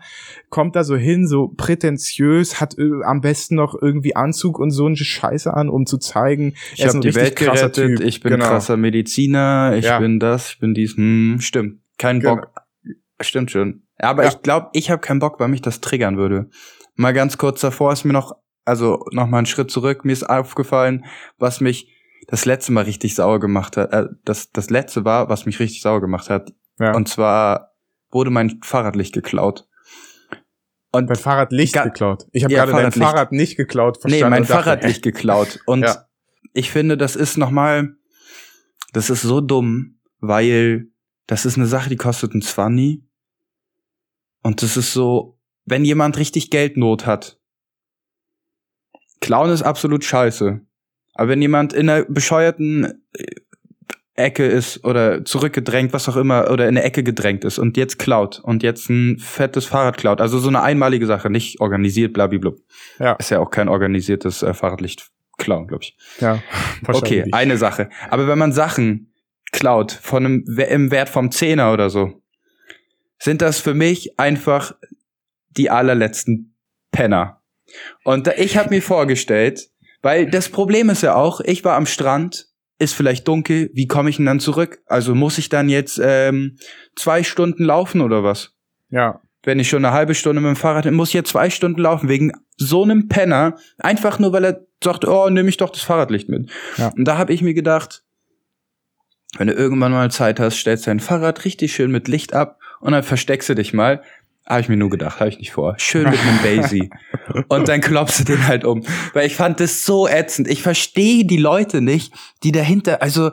kommt da so hin, so prätentiös, hat äh, am besten noch irgendwie Anzug und so eine Scheiße an, um zu zeigen, ich er ist habe ein die richtig Welt krasser gerettet, Typ. ich bin Genau. krasser Mediziner, ich Ja. bin das, ich bin dies. Hm, stimmt. Kein Genau. Bock. Stimmt schon. Aber Ja. ich glaube, ich habe keinen Bock, weil mich das triggern würde. Mal ganz kurz davor ist mir noch, also noch mal einen Schritt zurück, mir ist aufgefallen, was mich das letzte Mal richtig sauer gemacht hat. Äh, das, das letzte war, was mich richtig sauer gemacht hat. Ja. Und zwar wurde mein Fahrradlicht geklaut. Und Dein Fahrradlicht geklaut. Ich habe Ja, gerade dein. Fahrrad nicht geklaut nee, mein Fahrradlicht geklaut. [LAUGHS] Und Ja. ich finde, das ist noch mal, das ist so dumm, weil das ist eine Sache, die kostet ein 20. Und das ist so, wenn jemand richtig Geldnot hat, klauen ist absolut scheiße. Aber wenn jemand in einer bescheuerten äh, Ecke ist oder zurückgedrängt, was auch immer, oder in eine Ecke gedrängt ist und jetzt klaut und jetzt ein fettes Fahrrad klaut, also so eine einmalige Sache, nicht organisiert, blablabla. Ja. Ist ja auch kein organisiertes äh, Fahrradlicht klauen, glaube ich. Ja, [LAUGHS] Okay, eine Sache. Aber wenn man Sachen klaut von einem im Wert vom Zehner oder so, sind das für mich einfach die allerletzten Penner. Und da, ich habe mir [LAUGHS] vorgestellt, weil das Problem ist ja auch, ich war am Strand, ist vielleicht dunkel, wie komme ich denn dann zurück? Also muss ich dann jetzt ähm, zwei Stunden laufen oder was? Ja, wenn ich schon eine halbe Stunde mit dem Fahrrad bin, muss ich jetzt zwei Stunden laufen wegen so einem Penner, einfach nur weil er sagt, oh, nehme ich doch das Fahrradlicht mit. Ja. Und da habe ich mir gedacht, wenn du irgendwann mal Zeit hast, stellst dein Fahrrad richtig schön mit Licht ab und dann versteckst du dich mal. Habe ich mir nur gedacht, habe ich nicht vor. Schön mit einem Daisy. [LAUGHS] und dann klopfst du den halt um. Weil ich fand das so ätzend. Ich verstehe die Leute nicht, die dahinter, also,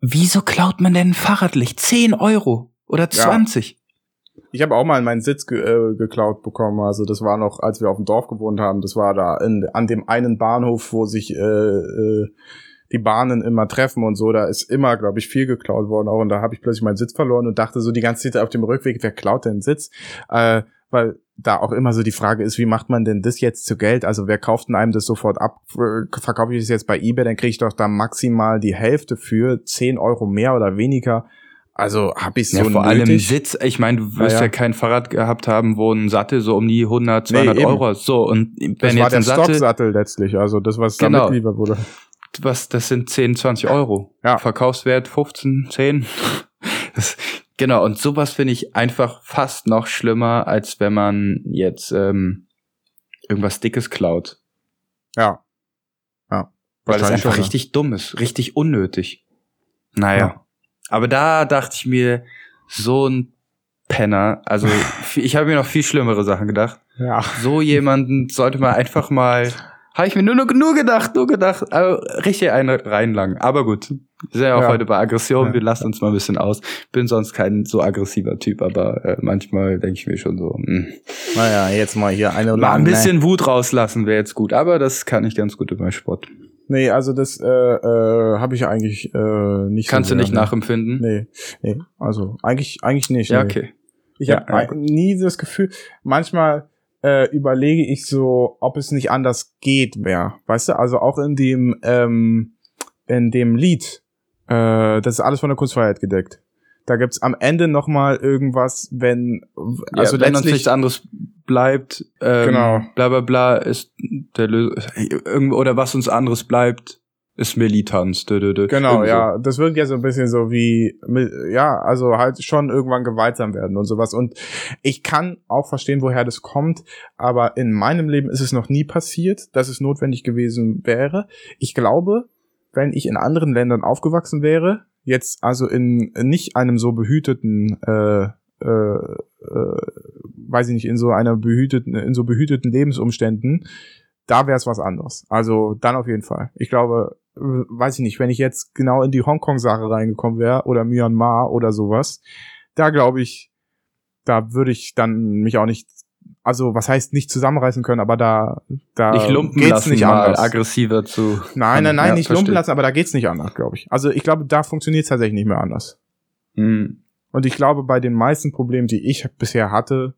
wieso klaut man denn ein Fahrradlicht? 10 Euro oder 20? ich habe auch mal meinen Sitz ge äh, geklaut bekommen. Also das war noch, als wir auf dem Dorf gewohnt haben. Das war da in, an dem einen Bahnhof, wo sich äh, äh, die Bahnen immer treffen und so. Da ist immer, glaube ich, viel geklaut worden auch. Und da habe ich plötzlich meinen Sitz verloren und dachte so die ganze Zeit auf dem Rückweg, wer klaut denn den Sitz? Äh, weil da auch immer so die Frage ist, wie macht man denn das jetzt zu Geld? Also wer kauft denn einem das sofort ab? Äh, Verkaufe ich das jetzt bei eBay, dann kriege ich doch da maximal die Hälfte für 10 Euro mehr oder weniger. Also habe ich so ja, vor allem nötig? Sitz. Ich meine, du wirst Ja, ja, ja. kein Fahrrad gehabt haben, wo ein Sattel so um die 100, 200 eben. Euro ist. So, und wenn Das war jetzt der ein Sattel, Stocksattel letztlich, also das, was da Genau. mitgeliefert wurde. Was, das sind 10, 20 Euro. Ja. Verkaufswert 15, 10. [LAUGHS] Das, genau, und sowas finde ich einfach fast noch schlimmer, als wenn man jetzt ähm, irgendwas Dickes klaut. Ja. Ja. Weil es einfach schon, richtig dumm ist, richtig unnötig. Naja. Ja. Aber da dachte ich mir, so ein Penner, also [LAUGHS] ich habe mir noch viel schlimmere Sachen gedacht. Ja. So jemanden sollte man einfach mal, [LAUGHS] habe ich mir nur, nur, nur gedacht, nur gedacht, also richtig einen reinlangen. Aber gut, wir sind ja auch Ja. heute bei Aggression, Ja. wir lassen uns mal ein bisschen aus. Bin sonst kein so aggressiver Typ, aber äh, manchmal denke ich mir schon so, mh. Naja, jetzt mal hier eine mal ein bisschen Wut rauslassen wäre jetzt gut, aber das kann ich ganz gut meinem Sport. Nee, also das äh, äh, habe ich eigentlich äh, nicht Kannst so du nicht ne? nachempfinden? Nee, nee, also eigentlich eigentlich nicht. Ja, nee. okay. Ich Ja, habe nie das Gefühl, manchmal äh, überlege ich so, ob es nicht anders geht mehr. Weißt du, also auch in dem, ähm, in dem Lied, äh, das ist alles von der Kunstfreiheit gedeckt. Da gibt's am Ende noch mal irgendwas, wenn also ja, wenn uns nichts anderes bleibt, ähm, Genau. bla bla bla, ist der Lösung, oder was uns anderes bleibt, ist Militanz. Dö, dö, dö. Genau, so. ja. Das wirkt ja so ein bisschen so wie, ja, also halt schon irgendwann gewaltsam werden und sowas. Und ich kann auch verstehen, woher das kommt, aber in meinem Leben ist es noch nie passiert, dass es notwendig gewesen wäre. Ich glaube, wenn ich in anderen Ländern aufgewachsen wäre, jetzt also in nicht einem so behüteten, äh, äh, äh, weiß ich nicht, in so einer behüteten, in so behüteten Lebensumständen, da wäre es was anderes. Also dann auf jeden Fall. Ich glaube, weiß ich nicht, wenn ich jetzt genau in die Hongkong-Sache reingekommen wäre oder Myanmar oder sowas, da glaube ich, da würde ich dann mich auch nicht, also was heißt nicht zusammenreißen können, aber da, da Nicht lumpen geht's lassen, nicht anders. aggressiver zu. Nein, nein, nein, Ja, nicht verstehe. lumpen lassen, aber da geht's nicht anders, glaube ich. Also ich glaube, da funktioniert es tatsächlich nicht mehr anders. Hm. Und ich glaube, bei den meisten Problemen, die ich bisher hatte,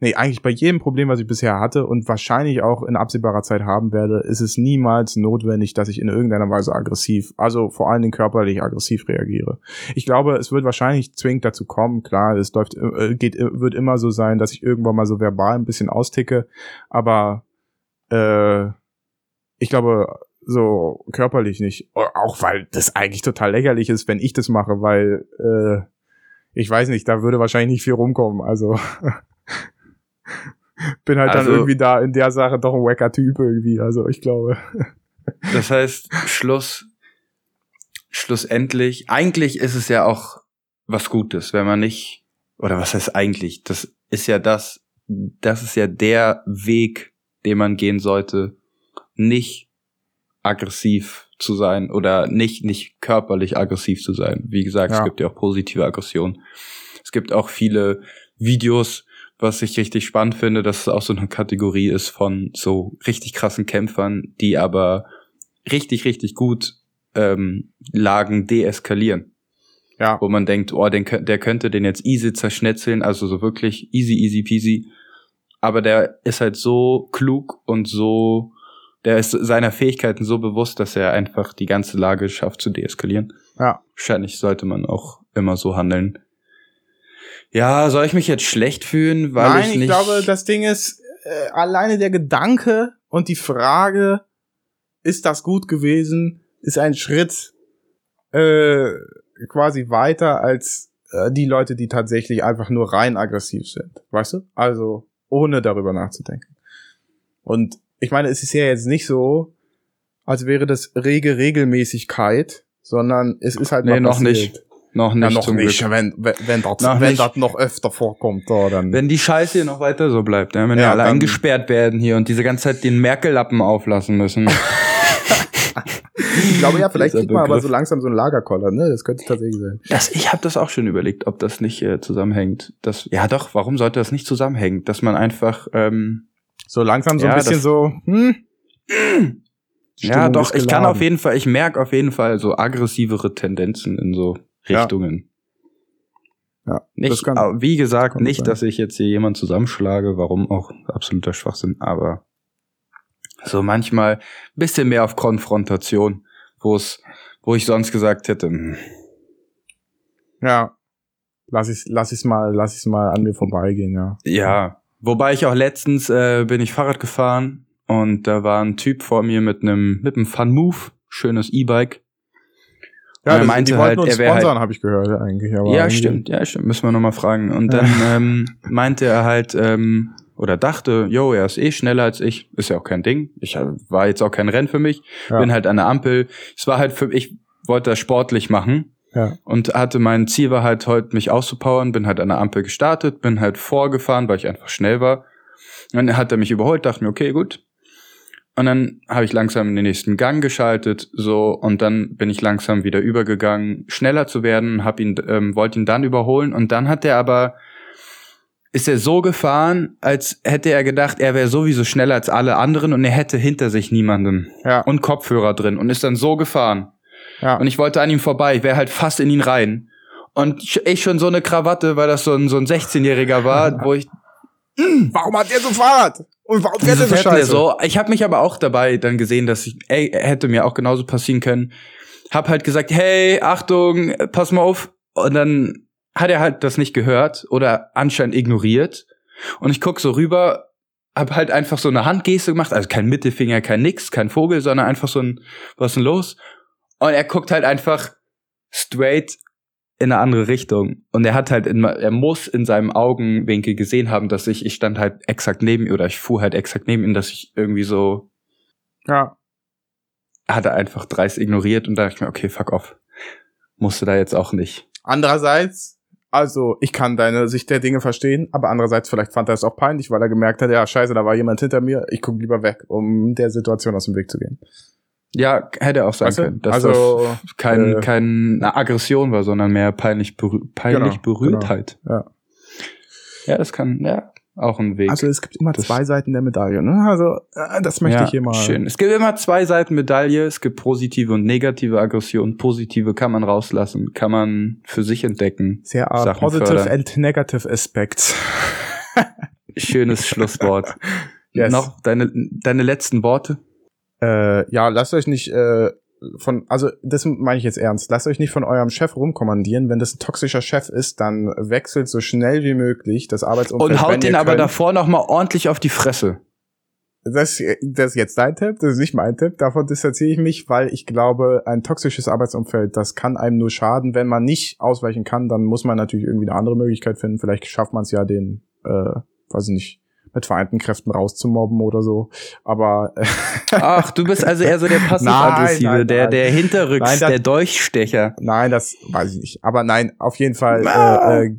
nee, eigentlich bei jedem Problem, was ich bisher hatte und wahrscheinlich auch in absehbarer Zeit haben werde, ist es niemals notwendig, dass ich in irgendeiner Weise aggressiv, also vor allen Dingen körperlich aggressiv reagiere. Ich glaube, es wird wahrscheinlich zwingend dazu kommen, klar, es läuft, äh, geht, wird immer so sein, dass ich irgendwann mal so verbal ein bisschen austicke, aber äh, ich glaube, so körperlich nicht. Auch weil das eigentlich total lächerlich ist, wenn ich das mache, weil äh, ich weiß nicht, da würde wahrscheinlich nicht viel rumkommen. Also [LAUGHS] [LAUGHS] bin halt Also- dann irgendwie da in der Sache doch ein wacker Typ irgendwie. Also ich glaube. [LAUGHS] Das heißt, Schluss, schlussendlich, eigentlich ist es ja auch was Gutes, wenn man nicht, oder was heißt eigentlich? Das ist ja das, das ist ja der Weg, den man gehen sollte, nicht aggressiv zu sein oder nicht, nicht körperlich aggressiv zu sein. Wie gesagt, Ja. es gibt ja auch positive Aggression. Es gibt auch viele Videos, was ich richtig spannend finde, dass es auch so eine Kategorie ist von so richtig krassen Kämpfern, die aber richtig, richtig gut ähm, Lagen deeskalieren. Ja. Wo man denkt, oh, den, der könnte den jetzt easy zerschnetzeln, also so wirklich easy, easy peasy. Aber der ist halt so klug und so, der ist seiner Fähigkeiten so bewusst, dass er einfach die ganze Lage schafft zu deeskalieren. Ja. Wahrscheinlich sollte man auch immer so handeln. Ja, soll ich mich jetzt schlecht fühlen, weil Nein, ich ich, nicht. glaube, das Ding ist äh, alleine der Gedanke und die Frage, ist das gut gewesen, ist ein Schritt äh, quasi weiter als äh, die Leute, die tatsächlich einfach nur rein aggressiv sind. Weißt du? Also ohne darüber nachzudenken. Und ich meine, es ist ja jetzt nicht so, als wäre das rege Regelmäßigkeit, sondern es ist halt Nee, noch passiert. nicht. Noch nicht Ja, noch zum nicht. Glück. Wenn, wenn, wenn, das, Noch wenn nicht. das noch öfter vorkommt, da, dann. Wenn die Scheiße hier noch weiter so bleibt, ja, wenn wir Ja, alle dann- eingesperrt werden hier und diese ganze Zeit den Merkel-Lappen auflassen müssen. Ich glaube ja, [LAUGHS] vielleicht kriegt man aber so langsam so einen Lagerkoller, ne? Das könnte tatsächlich sein. Das, ich habe das auch schon überlegt, ob das nicht äh, zusammenhängt. Das, ja doch, warum sollte das nicht zusammenhängen? Dass man einfach, ähm, So langsam so Ja, ein bisschen das- so, hm? ja Stimmung doch, ist ich kann auf jeden Fall, ich merke auf jeden Fall so aggressivere Tendenzen in so Ja. Richtungen. Ja, das Nicht, kann- wie gesagt, nicht, sein. dass ich jetzt hier jemand zusammenschlage, warum auch absoluter Schwachsinn, aber so manchmal bisschen mehr auf Konfrontation, wo es, wo ich sonst gesagt hätte, hm, Ja. Lass ich, lass ich's mal, lass ich's mal an mir vorbeigehen, ja. Ja, wobei ich auch letztens äh, bin ich Fahrrad gefahren und da war ein Typ vor mir mit einem mit einem Fun Move, schönes E-Bike. Und Ja, er meinte die wollten halt, uns er wär halt- habe ich gehört, eigentlich. Aber ja, stimmt, ja, stimmt, müssen wir nochmal fragen. Und dann ähm, meinte er halt ähm, oder dachte, yo, er ist eh schneller als ich, ist ja auch kein Ding. Ich äh, war jetzt auch kein Rennen für mich, Ja. bin halt an der Ampel. Es war halt für ich wollte das sportlich machen Ja. und hatte mein Ziel war halt heute mich auszupowern, bin halt an der Ampel gestartet, bin halt vorgefahren, weil ich einfach schnell war. Und dann hat er mich überholt, dachte mir, okay, gut. Und dann habe ich langsam in den nächsten Gang geschaltet, so und dann bin ich langsam wieder übergegangen, schneller zu werden, hab ihn, ähm, wollte ihn dann überholen und dann hat er aber ist er so gefahren, als hätte er gedacht, er wäre sowieso schneller als alle anderen und er hätte hinter sich niemanden Ja. und Kopfhörer drin und ist dann so gefahren. ja. Und ich wollte an ihm vorbei, ich wäre halt fast in ihn rein. Und ich schon so eine Krawatte, weil das so ein, so ein 16-Jähriger war, wo ich warum hat der so Fahrrad? Und warum fährt Wieso der so denn der scheiße? so? Ich habe mich aber auch dabei dann gesehen, dass ich, ey, hätte mir auch genauso passieren können. Hab halt gesagt, hey, Achtung, pass mal auf. Und dann hat er halt das nicht gehört oder anscheinend ignoriert. Und ich guck so rüber, hab halt einfach so eine Handgeste gemacht, also kein Mittelfinger, kein nix, kein Vogel, sondern einfach so ein, was ist denn los? Und er guckt halt einfach straight in eine andere Richtung. Und er hat halt, in, er muss in seinem Augenwinkel gesehen haben, dass ich, ich stand halt exakt neben ihm oder ich fuhr halt exakt neben ihm, dass ich irgendwie so, Ja. hat er einfach dreist ignoriert und da dachte ich mir, okay, fuck off. Musste da jetzt auch nicht. Andererseits, also ich kann deine Sicht der Dinge verstehen, aber andererseits vielleicht fand er es auch peinlich, weil er gemerkt hat, ja scheiße, da war jemand hinter mir, ich gucke lieber weg, um der Situation aus dem Weg zu gehen. Ja, hätte auch sein Weißt du? können, dass Also, das kein, äh, keine Aggression war, sondern mehr peinlich, berü peinlich Genau, Berührtheit. Ja. Ja, das kann, ja, auch ein Weg. Also es gibt immer Das- zwei Seiten der Medaille, ne? Also äh, das möchte ja, ich hier mal. Schön. Es gibt immer zwei Seiten Medaille. Es gibt positive und negative Aggression. Positive kann man rauslassen, kann man für sich entdecken. Sehr uh, Sachen positive fördern. and negative aspects. Schönes [LAUGHS] Schlusswort. Yes. Noch deine, deine letzten Worte? Äh, ja, lasst euch nicht äh, von, also das meine ich jetzt ernst, lasst euch nicht von eurem Chef rumkommandieren. Wenn das ein toxischer Chef ist, dann wechselt so schnell wie möglich das Arbeitsumfeld. Und haut den aber könnt. davor noch mal ordentlich auf die Fresse. das, das ist jetzt dein Tipp, das ist nicht mein Tipp. Davon distanziere ich mich, weil ich glaube, ein toxisches Arbeitsumfeld, das kann einem nur schaden. Wenn man nicht ausweichen kann, dann muss man natürlich irgendwie eine andere Möglichkeit finden. Vielleicht schafft man es ja, den, äh, weiß ich nicht, mit vereinten Kräften rauszumobben oder so. Aber [LAUGHS] ach, du bist also eher so der passiv-aggressive, der der Hinterrücks, nein, das, der Dolchstecher. Nein, das weiß ich nicht. Aber nein, auf jeden Fall. Ah. Äh,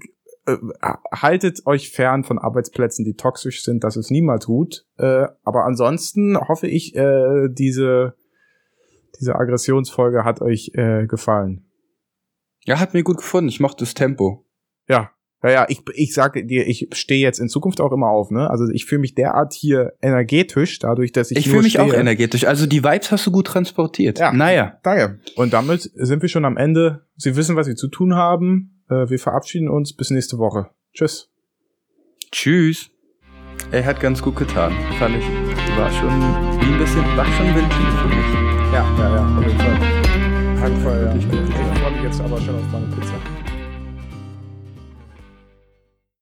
äh, äh, haltet euch fern von Arbeitsplätzen, die toxisch sind. Das ist niemals gut. Äh, aber ansonsten hoffe ich, äh, diese diese Aggressionsfolge hat euch äh, gefallen. Ja, hat mir gut gefunden. Ich mochte das Tempo. Ja, ja, ja, ich, ich sage dir, ich stehe jetzt in Zukunft auch immer auf, ne? Also ich fühle mich derart hier energetisch, dadurch, dass ich. Ich fühle mich stehe. auch energetisch. Also die Vibes hast du gut transportiert. Ja. Naja. Danke. Und damit sind wir schon am Ende. Sie wissen, was sie zu tun haben. Äh, wir verabschieden uns. Bis nächste Woche. Tschüss. Tschüss. Er hat ganz gut getan. Fand ich. War schon wie ein bisschen, war schon Ventil für mich. Ja, ja, ja, auf jeden Fall. Handvoll, ja. Ich freue mich jetzt aber schon auf meine Pizza.